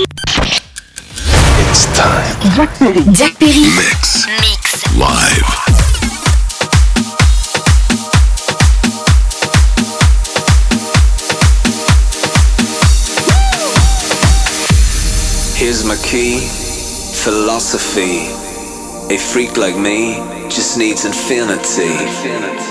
It's time. Jack Perry. Jack Perry. Mix. Mix. Live. Here's my key, philosophy. A freak like me just needs infinity. infinity.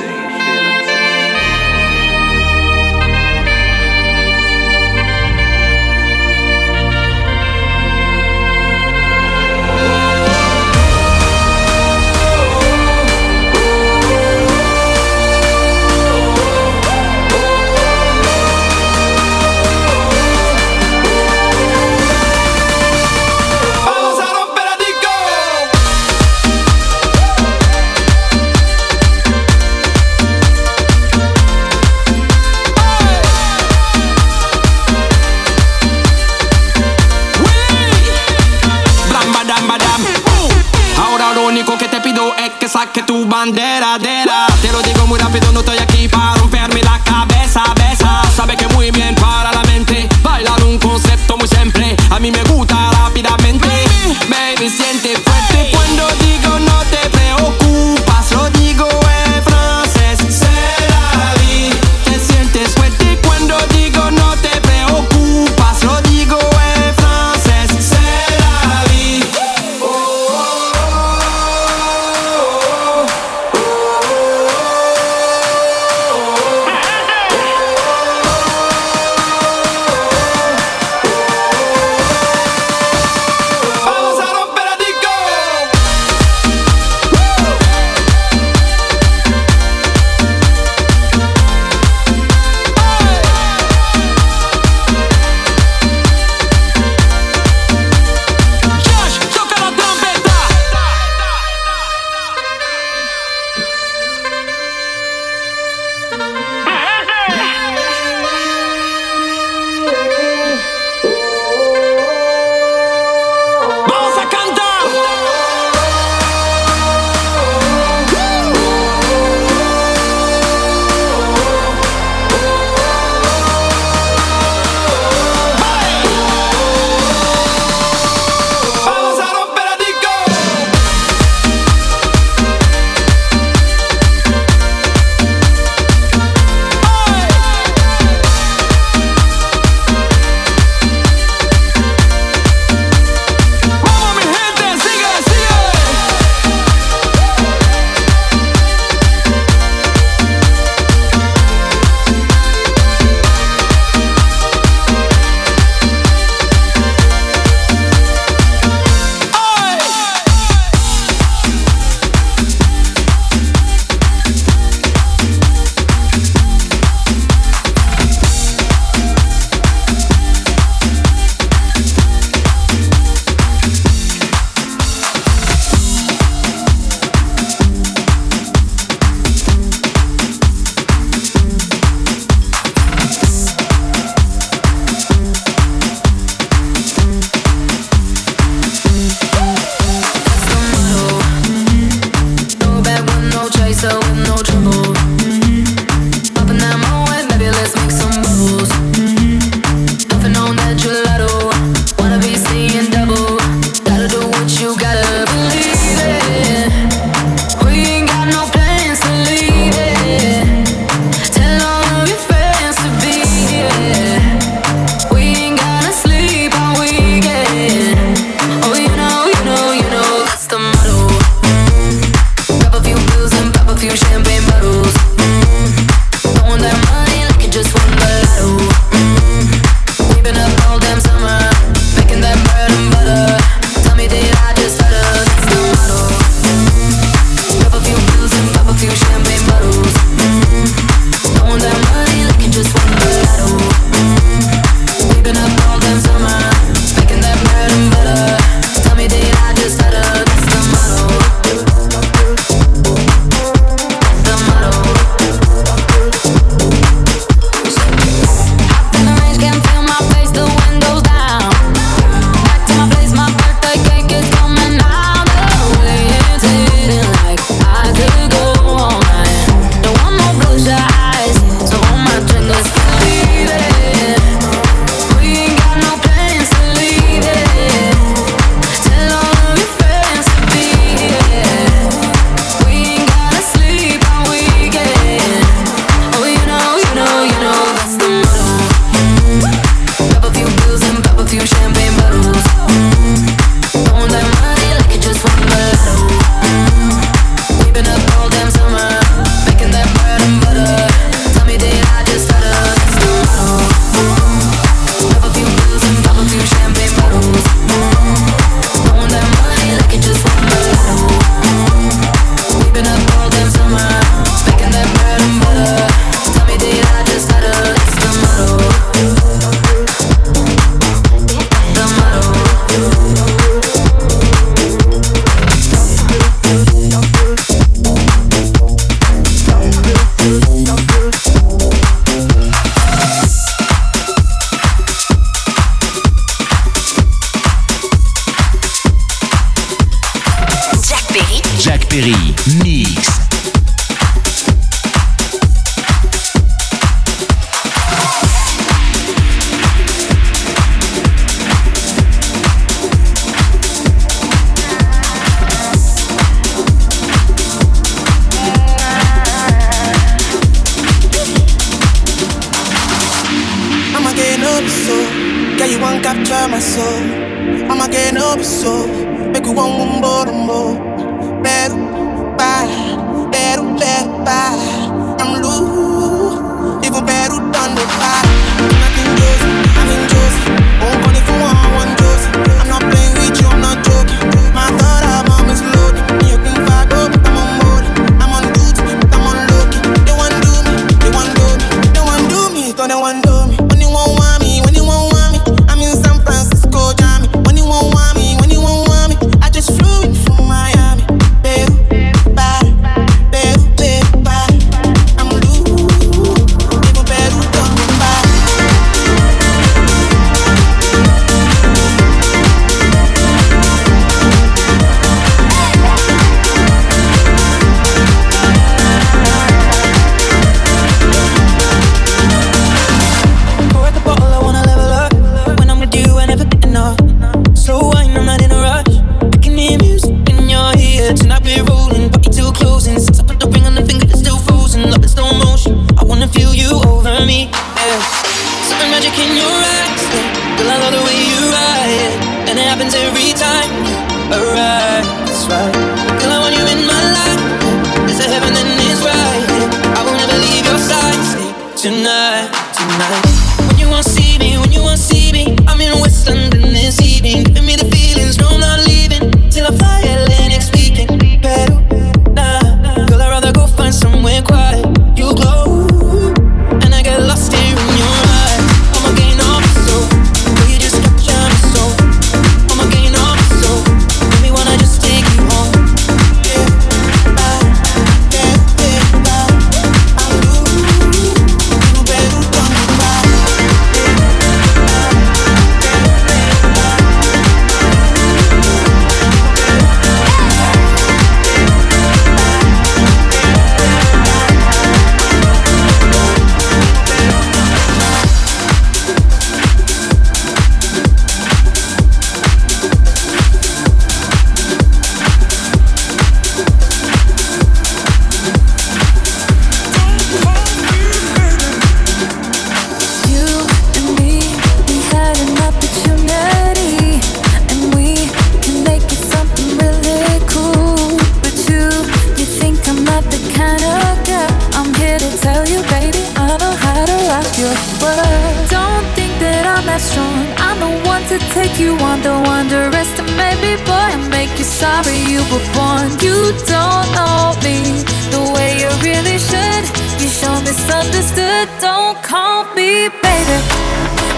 misunderstood. Don't call me baby.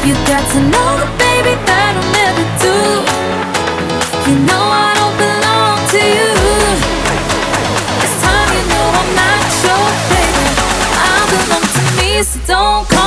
You got to know that, baby, that I'll never do. You know I don't belong to you. It's time you know I'm not your baby. I belong to me, so don't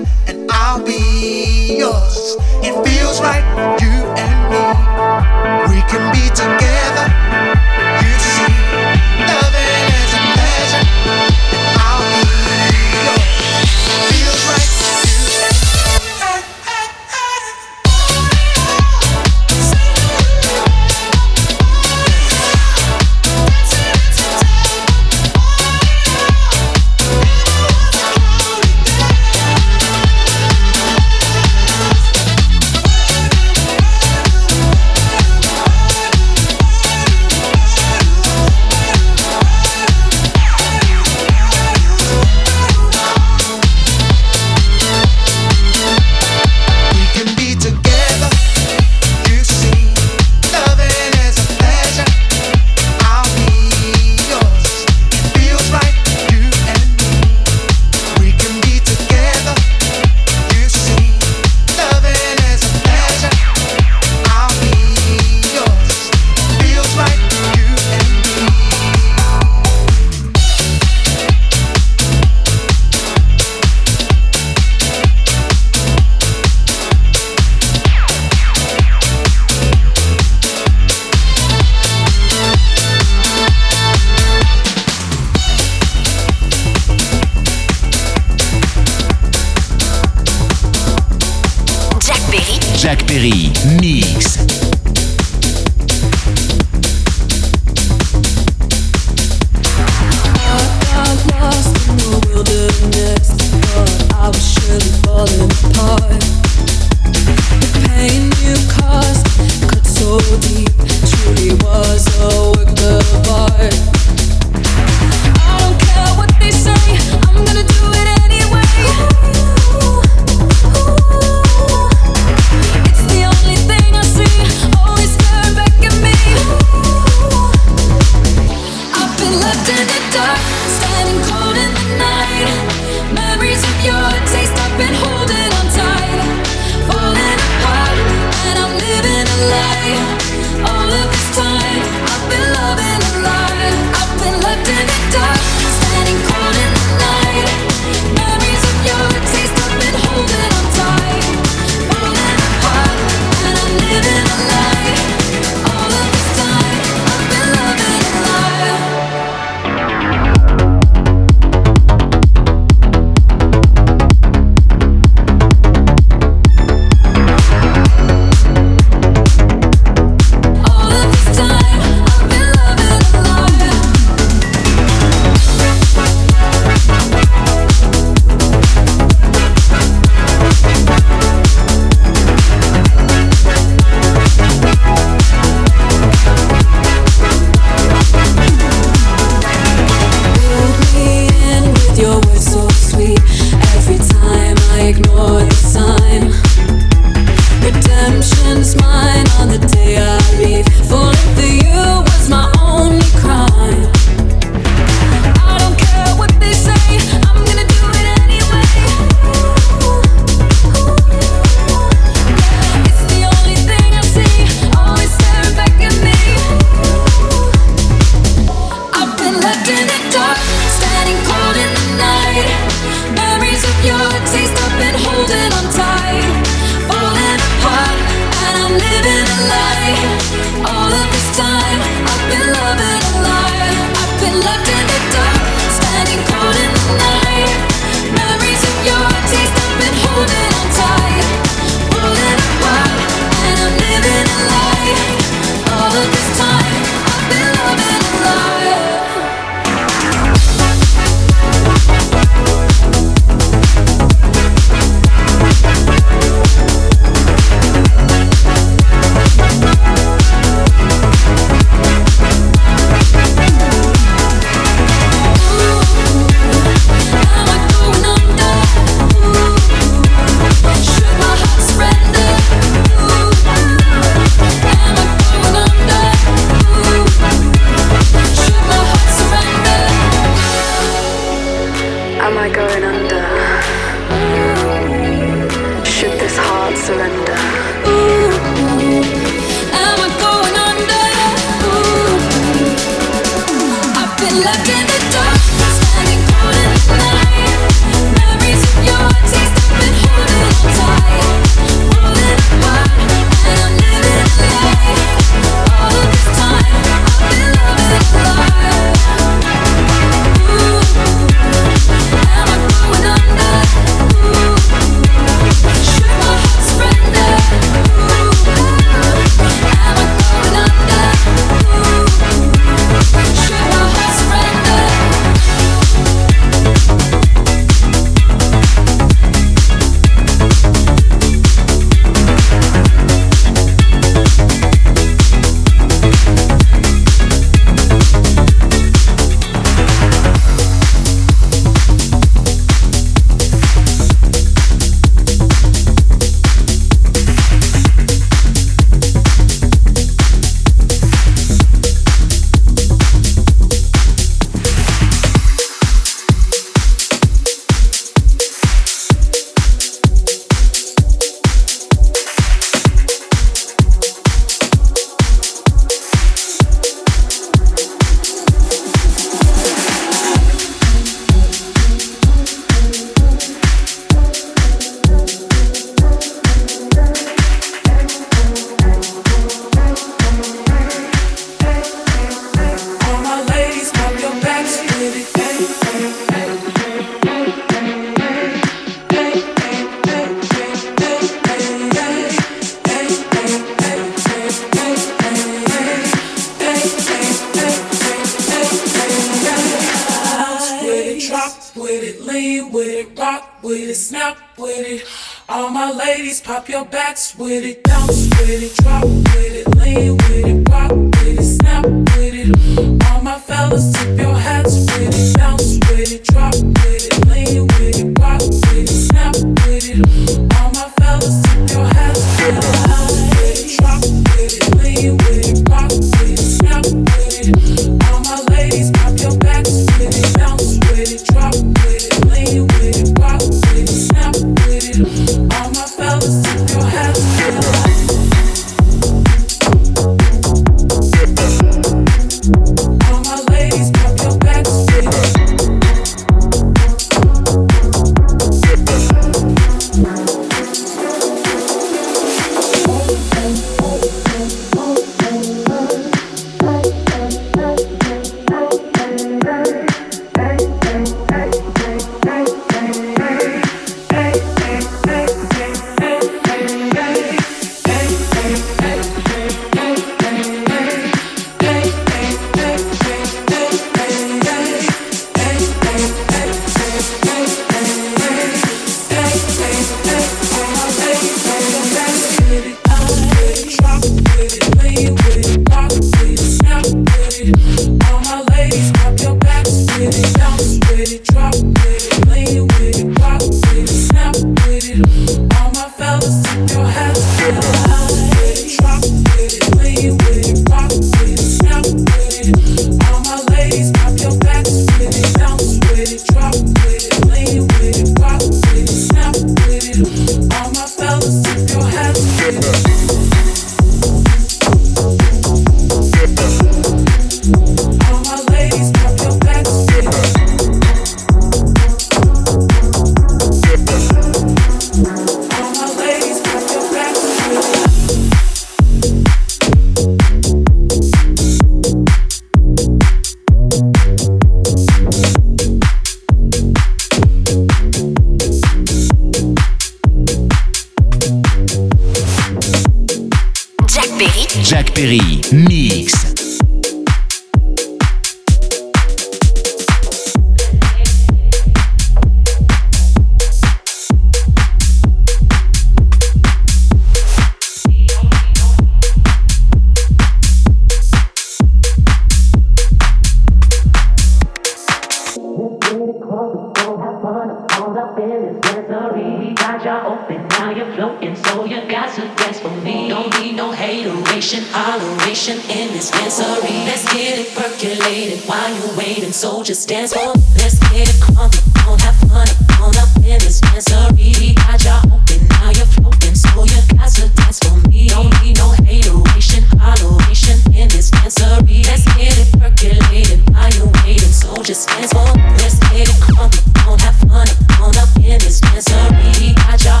to dance for me. Don't need no hateration, holleration in this dancery. Let's get it percolated while you're waiting. So just dance for me. Let's get it crunk on, have fun on up in this dancery. We got ya open, now you're floating, so you got to dance for me. Don't need no hateration, holleration in this dancery. Let's get it percolated while you're waiting. So just dance for me. Let's get it crunk on, have fun on up in this dancery. We got ya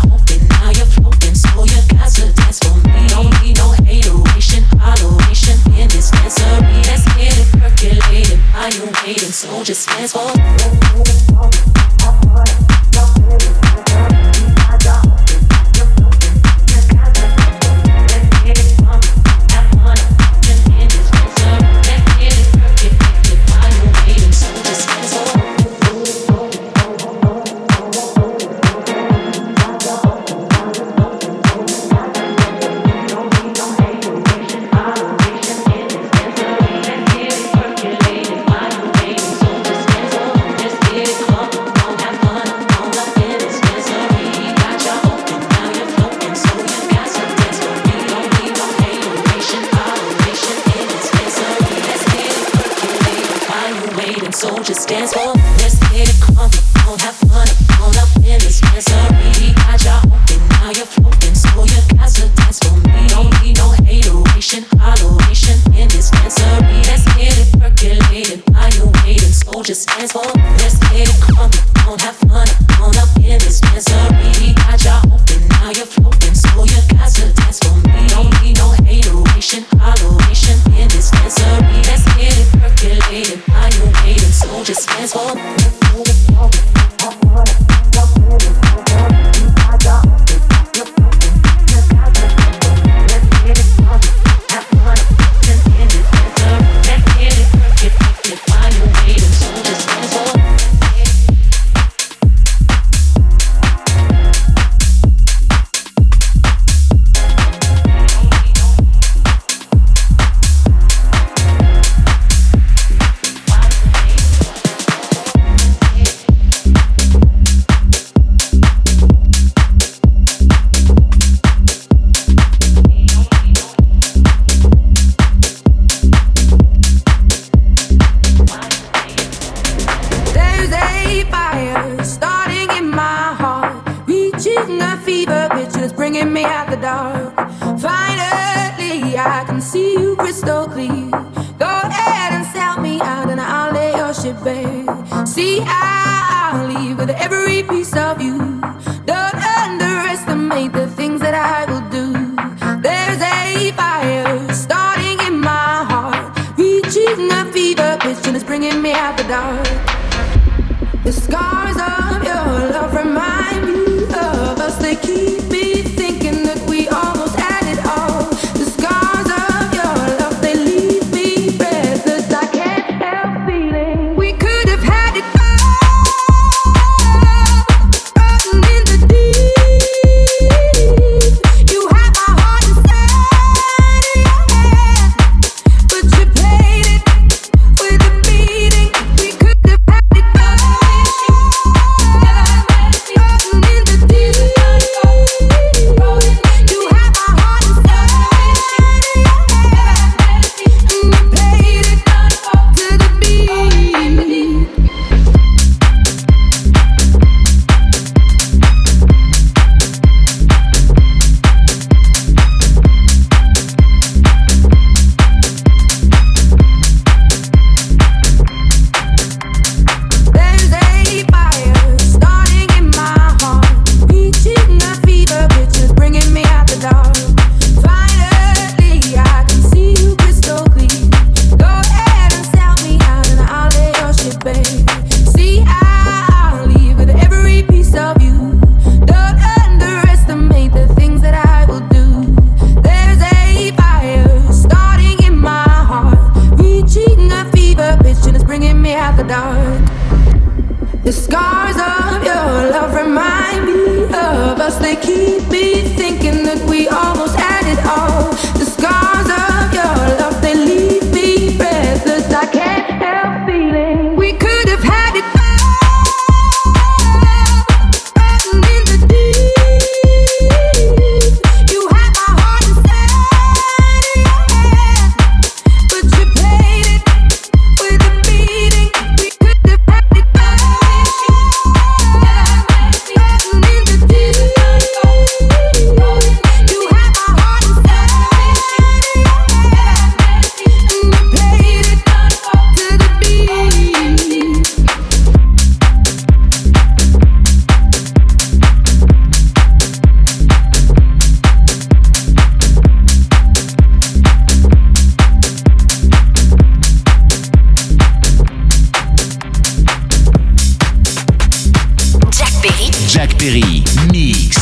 just dance for. just dance for me. Perry. Jack Perry, mix.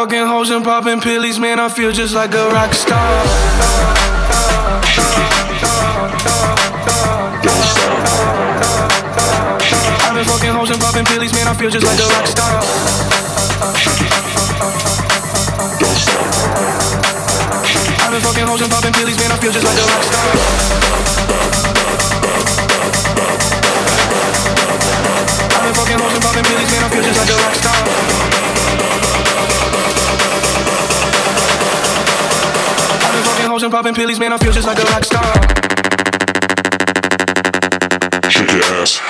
Fucking hoes and popping pillies, man. I feel just like a rock star. Fucking hoes and popping pillies, man, I feel just like a rock star. I've been fucking hoes and popping pillies, man, I feel just like a rock star. I've been fucking hoes and popping pillies, man, I feel just like a rock star. Hoes and popping pillies, man, I feel just like a rock star. Shake your ass.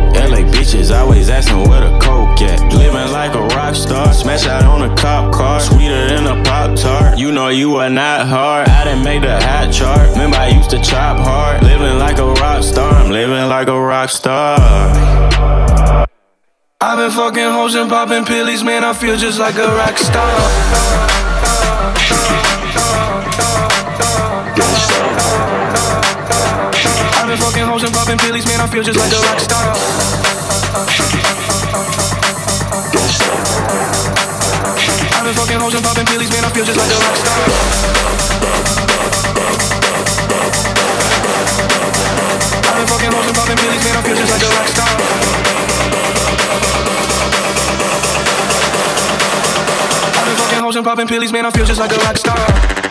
Bitches always asking where the coke at. Living like a rock star, smash out on a cop car, sweeter than a pop tart. You know you are not hard. I didn't make the hot chart. Remember I used to chop hard. Living like a rock star, I'm living like a rock star. I've been fucking hoes and popping pillies, man, I feel just like a rock star. I've been fucking hoes and popping pillies, man, I feel just like a rock star. I've been fucking hoes popping man, I feel just like a. I've been fucking popping man, I feel just like a. I've been fucking popping pillies, man, I feel just like a rock star.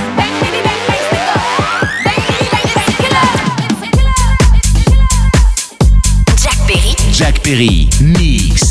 Perry. Mix.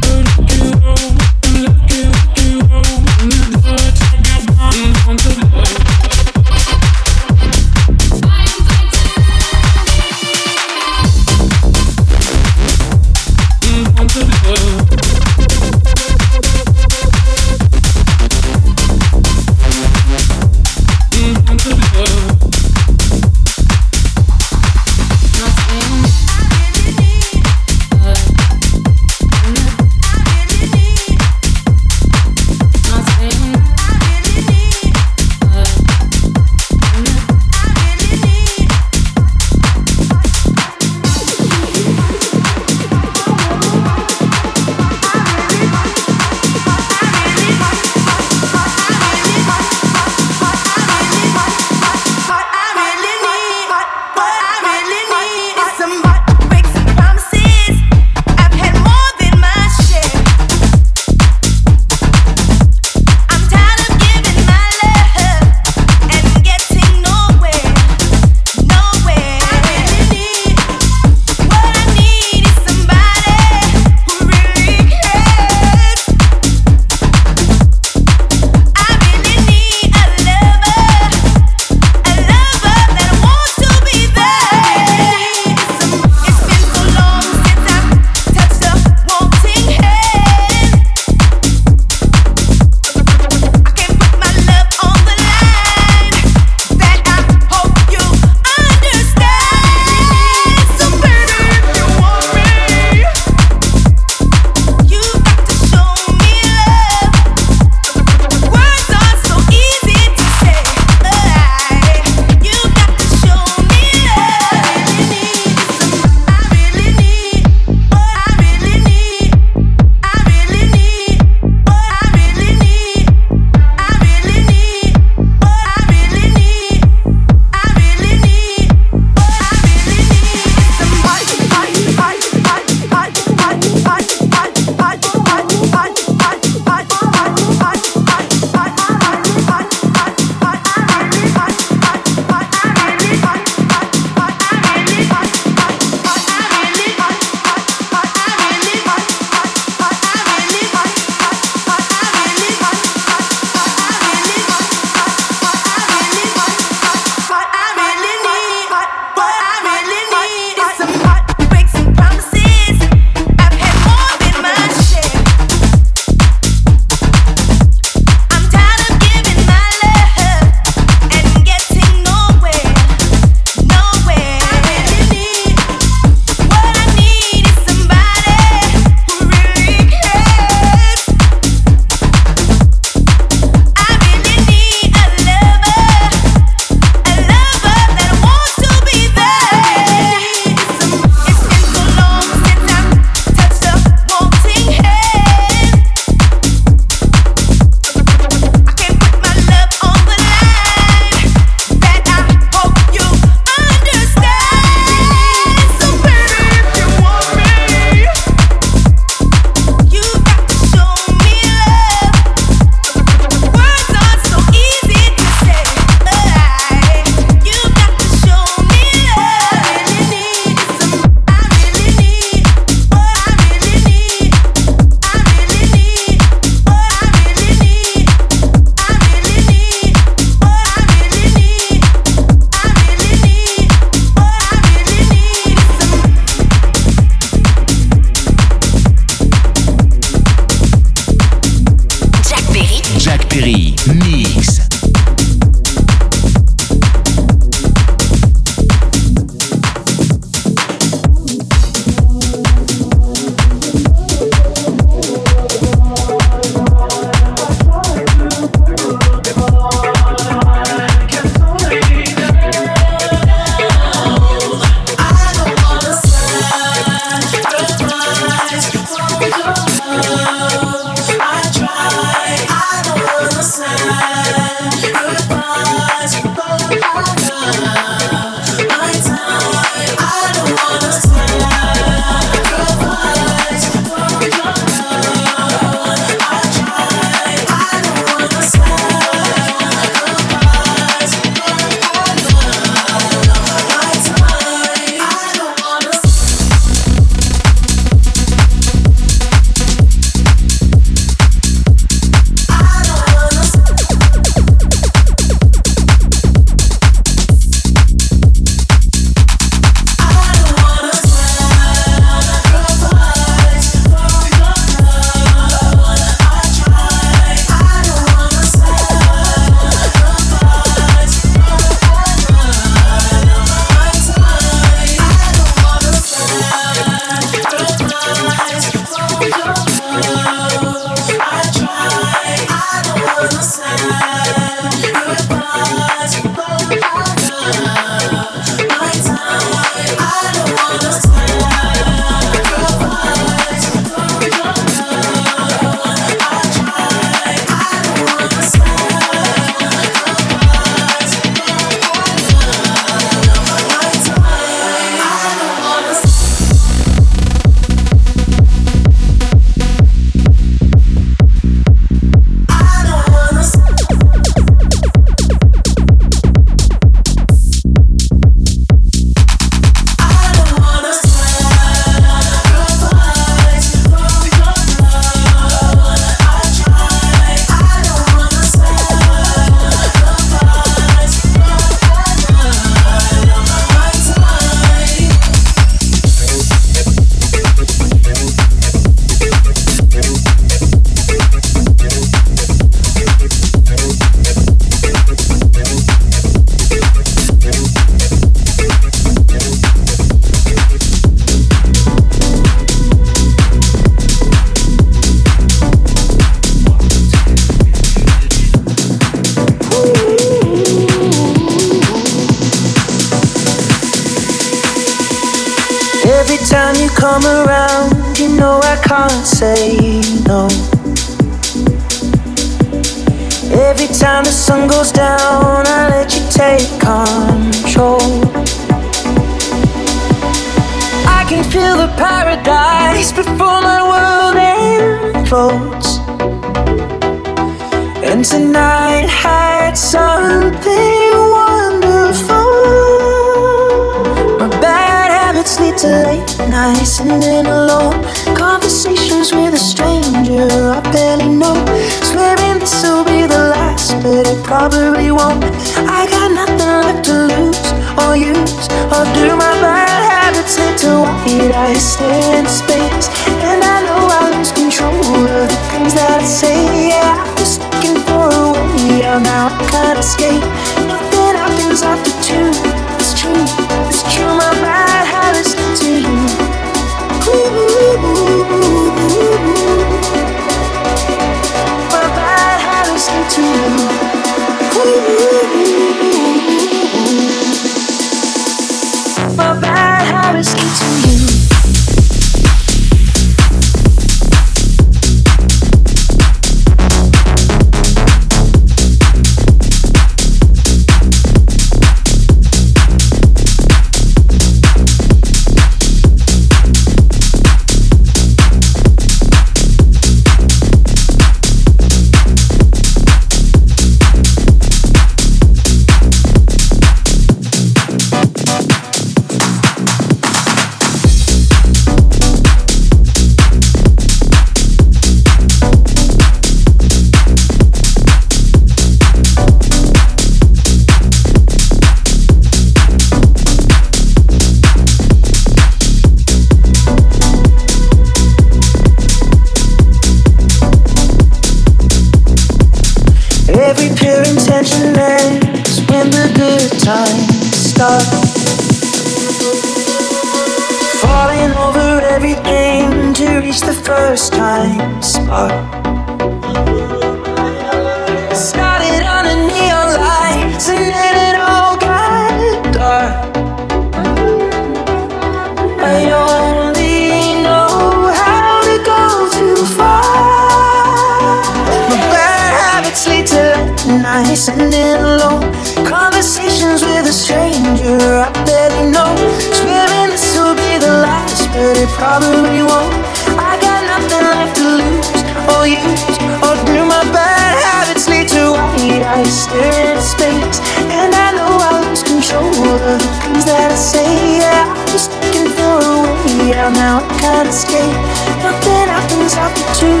Into space, and I know I lose control of the things that I say. Yeah, I was looking for a way out, now I can't escape. Nothing happens after two.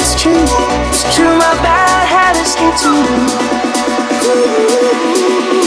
It's true, it's true. My bad habits lead to.